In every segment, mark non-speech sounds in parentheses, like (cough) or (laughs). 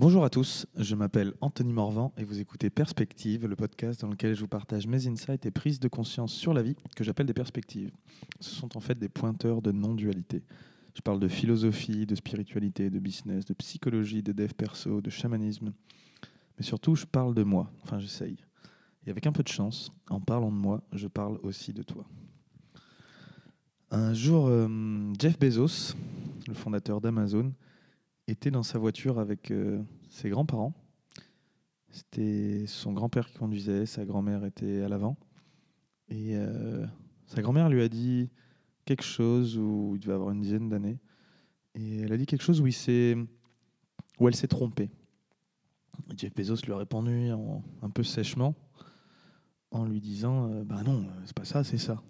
Bonjour à tous, je m'appelle Anthony Morvan et vous écoutez Perspective, le podcast dans lequel je vous partage mes insights et prises de conscience sur la vie que j'appelle des perspectives. Ce sont en fait des pointeurs de non-dualité. Je parle de philosophie, de spiritualité, de business, de psychologie, de dev perso, de chamanisme. Mais surtout, je parle de moi, enfin j'essaye. Et avec un peu de chance, en parlant de moi, je parle aussi de toi. Un jour, euh, Jeff Bezos, le fondateur d'Amazon, était dans sa voiture avec euh, ses grands-parents. C'était son grand-père qui conduisait, sa grand-mère était à l'avant. Et euh, sa grand-mère lui a dit quelque chose où il devait avoir une dizaine d'années. Et elle a dit quelque chose où, il où elle s'est trompée. Jeff Bezos lui a répondu un peu sèchement en lui disant euh, Bah non, c'est pas ça, c'est ça.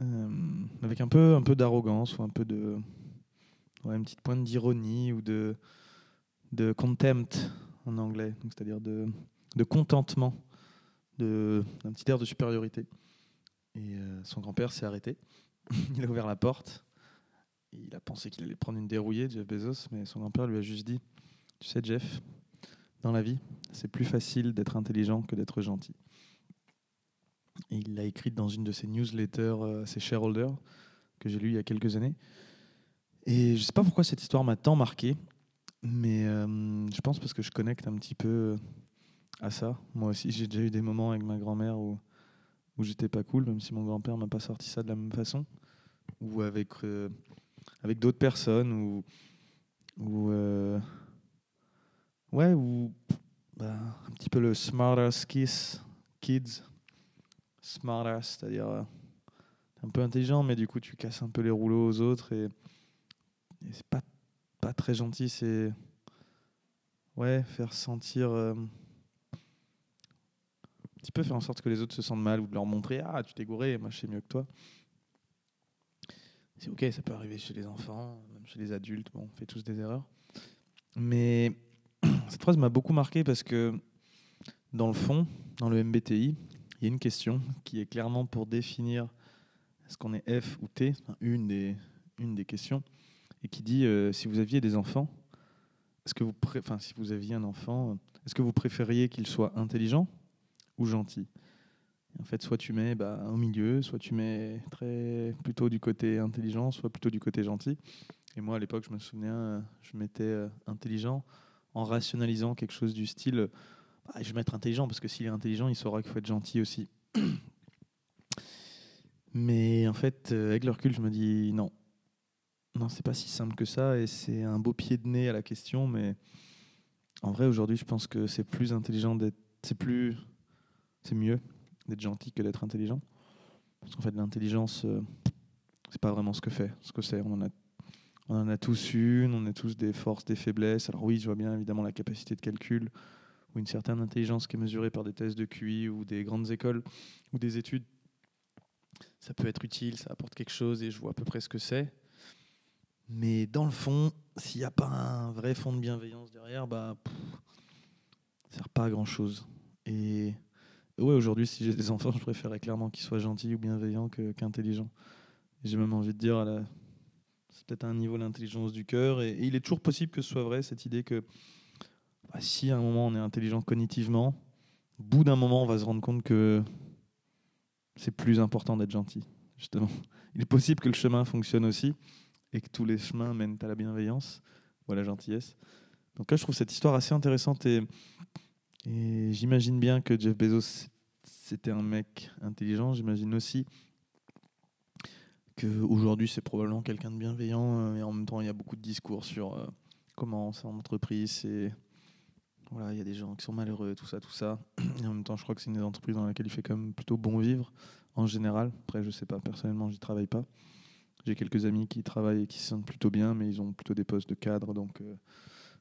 Euh, avec un peu, un peu d'arrogance ou un peu de, une petite pointe d'ironie ou de, de contempt en anglais, c'est-à-dire de, de contentement, de, un petit air de supériorité. Et euh, son grand-père s'est arrêté. (laughs) il a ouvert la porte. Il a pensé qu'il allait prendre une dérouillée, Jeff Bezos, mais son grand-père lui a juste dit Tu sais, Jeff, dans la vie, c'est plus facile d'être intelligent que d'être gentil. Et il l'a écrite dans une de ses newsletters euh, ses shareholders que j'ai lu il y a quelques années. Et je sais pas pourquoi cette histoire m'a tant marqué, mais euh, je pense parce que je connecte un petit peu à ça. Moi aussi, j'ai déjà eu des moments avec ma grand-mère où, où j'étais pas cool, même si mon grand-père m'a pas sorti ça de la même façon, ou avec, euh, avec d'autres personnes, ou, ou euh, ouais, ou bah, un petit peu le smartass kiss, kids, smartass, c'est-à-dire euh, un peu intelligent, mais du coup tu casses un peu les rouleaux aux autres c'est pas, pas très gentil, c'est ouais, faire sentir euh, un petit peu faire en sorte que les autres se sentent mal ou de leur montrer ah tu t'es gouré, moi je sais mieux que toi. C'est ok, ça peut arriver chez les enfants, même chez les adultes, bon, on fait tous des erreurs. Mais (clears throat) cette phrase m'a beaucoup marqué parce que dans le fond, dans le MBTI, il y a une question qui est clairement pour définir est-ce qu'on est F ou T, une des, une des questions et qui dit euh, si vous aviez des enfants, est-ce que vous, enfin, si vous aviez un enfant, est-ce que vous préfériez qu'il soit intelligent ou gentil? En fait, soit tu mets bah, au milieu, soit tu mets très plutôt du côté intelligent, soit plutôt du côté gentil. Et moi, à l'époque, je me souviens, je mettais euh, intelligent en rationalisant quelque chose du style euh, Ah, je vais mettre intelligent parce que s'il est intelligent, il saura qu'il faut être gentil aussi. (clears throat) Mais en fait, euh, avec le recul, je me dis non, non, c'est pas si simple que ça et c'est un beau pied de nez à la question, mais en vrai, aujourd'hui, je pense que c'est plus intelligent d'être. C'est plus. C'est mieux d'être gentil que d'être intelligent. Parce qu'en fait, l'intelligence, euh, c'est pas vraiment ce que fait, ce que c'est. On en, a, on en a tous une, on a tous des forces, des faiblesses. Alors, oui, je vois bien évidemment la capacité de calcul ou une certaine intelligence qui est mesurée par des tests de QI ou des grandes écoles ou des études. Ça peut être utile, ça apporte quelque chose et je vois à peu près ce que c'est. Mais dans le fond, s'il n'y a pas un vrai fond de bienveillance derrière, bah, ça sert pas à grand chose. Et ouais, aujourd'hui, si j'ai des (laughs) enfants, je préférerais clairement qu'ils soient gentils ou bienveillants qu'intelligents. J'ai même envie de dire, c'est peut-être un niveau d'intelligence du cœur. Et, et il est toujours possible que ce soit vrai, cette idée que bah, si à un moment on est intelligent cognitivement, au bout d'un moment, on va se rendre compte que c'est plus important d'être gentil, justement. Il est possible que le chemin fonctionne aussi et que tous les chemins mènent à la bienveillance ou à la gentillesse. Donc là, je trouve cette histoire assez intéressante et, et j'imagine bien que Jeff Bezos, c'était un mec intelligent. J'imagine aussi qu'aujourd'hui, c'est probablement quelqu'un de bienveillant euh, et en même temps, il y a beaucoup de discours sur euh, comment c'est en entreprise. C'est voilà, il y a des gens qui sont malheureux, tout ça, tout ça. Et en même temps, je crois que c'est une des entreprises dans laquelle il fait quand même plutôt bon vivre en général. Après, je sais pas, personnellement, j'y travaille pas. J'ai quelques amis qui travaillent et qui se sentent plutôt bien, mais ils ont plutôt des postes de cadre, donc euh,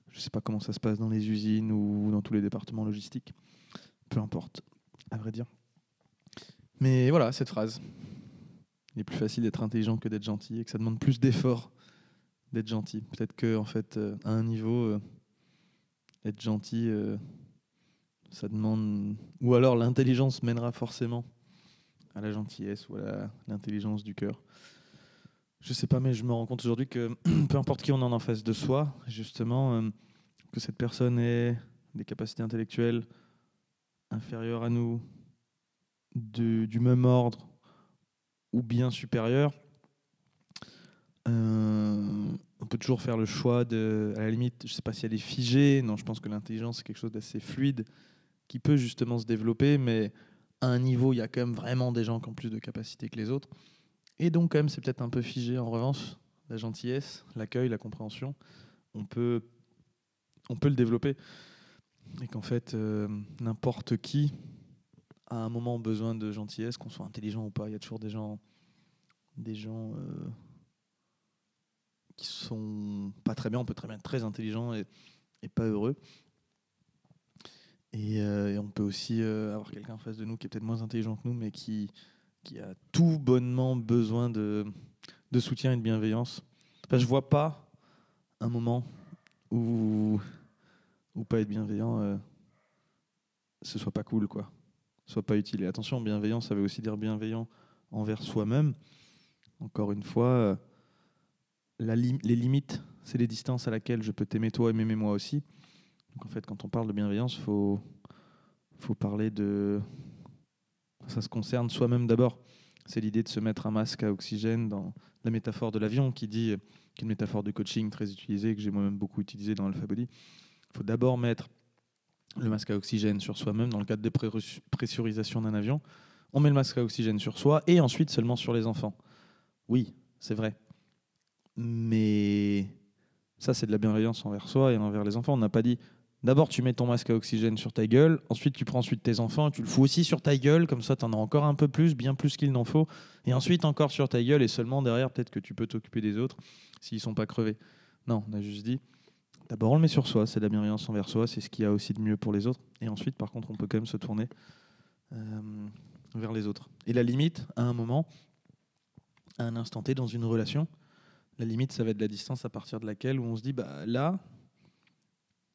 je ne sais pas comment ça se passe dans les usines ou dans tous les départements logistiques. Peu importe, à vrai dire. Mais voilà, cette phrase. Il est plus facile d'être intelligent que d'être gentil et que ça demande plus d'efforts d'être gentil. Peut-être que en fait, euh, à un niveau, euh, être gentil, ça demande. Ou alors l'intelligence mènera forcément à la gentillesse ou à l'intelligence du cœur. Je sais pas, mais je me rends compte aujourd'hui que (clears throat) peu importe qui on en en face de soi, justement, euh, que cette personne ait des capacités intellectuelles inférieures à nous, du, du même ordre ou bien supérieures, euh, on peut toujours faire le choix de, à la limite, je sais pas si elle est figée, non, je pense que l'intelligence c'est quelque chose d'assez fluide qui peut justement se développer, mais à un niveau, il y a quand même vraiment des gens qui ont plus de capacités que les autres. Et donc, quand même, c'est peut-être un peu figé. En revanche, la gentillesse, l'accueil, la compréhension, on peut, on peut le développer. Et qu'en fait, euh, n'importe qui a un moment besoin de gentillesse, qu'on soit intelligent ou pas. Il y a toujours des gens, des gens euh, qui sont pas très bien. On peut très bien être très intelligent et, pas heureux. Et, euh, et on peut aussi avoir quelqu'un en face de nous qui est peut-être moins intelligent que nous, mais qui, qui a tout bonnement besoin de, soutien et de bienveillance. Enfin, je vois pas un moment où, où pas être bienveillant, euh, ce soit pas cool, quoi. Soit pas utile. Et attention, bienveillant, ça veut aussi dire bienveillant envers soi-même. Encore une fois, euh, les limites, c'est les distances à laquelle je peux t'aimer toi et m'aimer moi aussi. Donc en fait, quand on parle de bienveillance, il faut, faut parler de... Ça se concerne soi-même d'abord. C'est l'idée de se mettre un masque à oxygène dans la métaphore de l'avion qui dit, qui est une métaphore de coaching très utilisée, que j'ai moi-même beaucoup utilisée dans Alpha Body. Il faut d'abord mettre le masque à oxygène sur soi-même dans le cadre de pressurisation d'un avion. On met le masque à oxygène sur soi et ensuite seulement sur les enfants. Oui, c'est vrai. Mais ça, c'est de la bienveillance envers soi et envers les enfants. On n'a pas dit d'abord tu mets ton masque à oxygène sur ta gueule, ensuite tu prends ensuite tes enfants, tu le fous aussi sur ta gueule, comme ça tu en as encore un peu plus, bien plus qu'il n'en faut, et ensuite encore sur ta gueule, et seulement derrière, peut-être que tu peux t'occuper des autres s'ils sont pas crevés. Non, on a juste dit d'abord on le met sur soi, c'est de la bienveillance envers soi, c'est ce qu'il y a aussi de mieux pour les autres, et ensuite par contre on peut quand même se tourner euh, vers les autres. Et la limite, à un moment, à un instant T dans une relation, la limite, ça va être la distance à partir de laquelle où on se dit, bah là,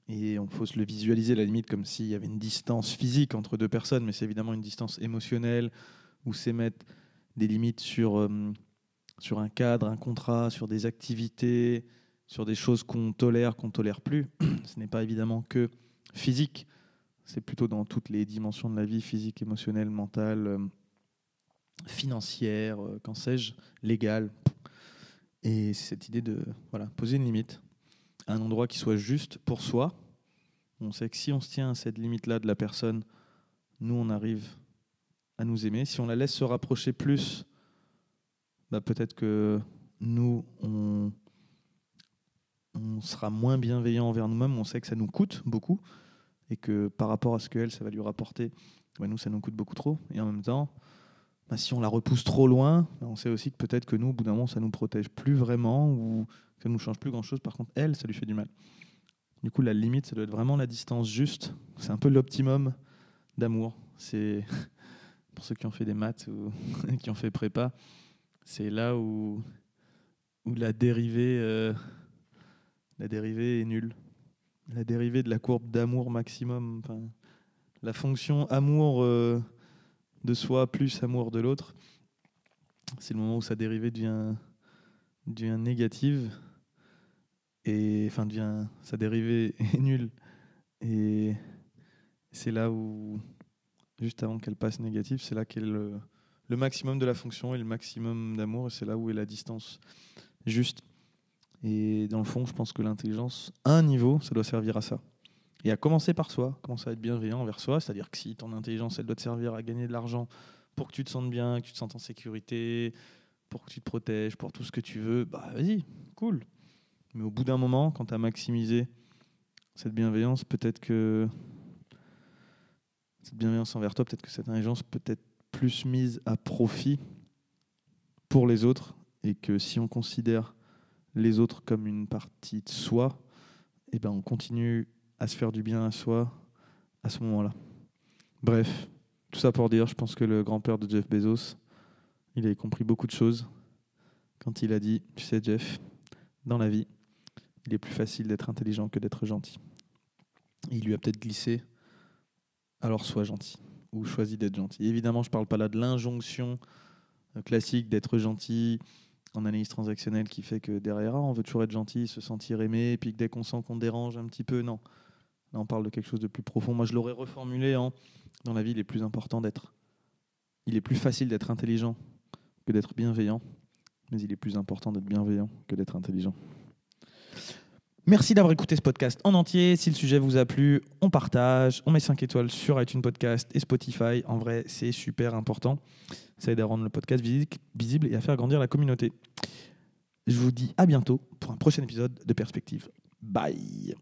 et on faut se le visualiser la limite comme s'il y avait une distance physique entre deux personnes, mais c'est évidemment une distance émotionnelle où mettre des limites sur, euh, sur un cadre, un contrat, sur des activités, sur des choses qu'on tolère, qu'on tolère plus. (clears throat) Ce n'est pas évidemment que physique, c'est plutôt dans toutes les dimensions de la vie, physique, émotionnelle, mentale, euh, financière, euh, qu'en sais-je, légale. Et c'est cette idée de voilà, poser une limite un endroit qui soit juste pour soi. On sait que si on se tient à cette limite-là de la personne, nous, on arrive à nous aimer. Si on la laisse se rapprocher plus, bah, peut-être que nous, on, on sera moins bienveillant envers nous-mêmes. On sait que ça nous coûte beaucoup et que par rapport à ce qu'elle, ça va lui rapporter, bah, nous, ça nous coûte beaucoup trop. Et en même temps, bah, si on la repousse trop loin, bah, on sait aussi que peut-être que nous, au bout d'un moment, ça nous protège plus vraiment ou ça nous change plus grand-chose. Par contre, elle, ça lui fait du mal. Du coup, la limite, ça doit être vraiment la distance juste. C'est un peu l'optimum d'amour. C'est (laughs) pour ceux qui ont fait des maths ou (laughs) qui ont fait prépa, c'est là où, où la dérivée, euh, la dérivée est nulle. La dérivée de la courbe d'amour maximum. La fonction amour euh, de soi plus amour de l'autre, c'est le moment où sa dérivée devient, devient négative et enfin devient sa dérivée (laughs) est nulle. Et c'est là où juste avant qu'elle passe négative c'est là qu'est le, le maximum de la fonction et le maximum d'amour et c'est là où est la distance juste. Et dans le fond je pense que l'intelligence à un niveau ça doit servir à ça et à commencer par soi commencer à être bienveillant envers soi c'est à dire que si ton intelligence elle doit te servir à gagner de l'argent pour que tu te sentes bien que tu te sentes en sécurité pour que tu te protèges pour tout ce que tu veux bah vas-y cool. Mais au bout d'un moment, quand tu as maximisé cette bienveillance, peut-être que cette bienveillance envers toi, peut-être que cette intelligence peut être plus mise à profit pour les autres et que si on considère les autres comme une partie de soi, eh ben on continue à se faire du bien à soi à ce moment-là. Bref, tout ça pour dire, je pense que le grand-père de Jeff Bezos, il avait compris beaucoup de choses quand il a dit, tu sais Jeff, dans la vie, il est plus facile d'être intelligent que d'être gentil. Il lui a peut-être glissé, alors sois gentil, ou choisis d'être gentil. Évidemment, je ne parle pas là de l'injonction euh, classique d'être gentil en analyse transactionnelle qui fait que derrière, ah, on veut toujours être gentil, se sentir aimé, et puis que dès qu'on sent qu'on dérange un petit peu, non. Là, on parle de quelque chose de plus profond. Moi, je l'aurais reformulé en dans la vie, il est plus important d'être. Il est plus facile d'être intelligent que d'être bienveillant, mais il est plus important d'être bienveillant que d'être intelligent. Merci d'avoir écouté ce podcast en entier. Si le sujet vous a plu, on partage, on met 5 étoiles sur iTunes Podcast et Spotify. En vrai, c'est super important. Ça aide à rendre le podcast visible et à faire grandir la communauté. Je vous dis à bientôt pour un prochain épisode de Perspective. Bye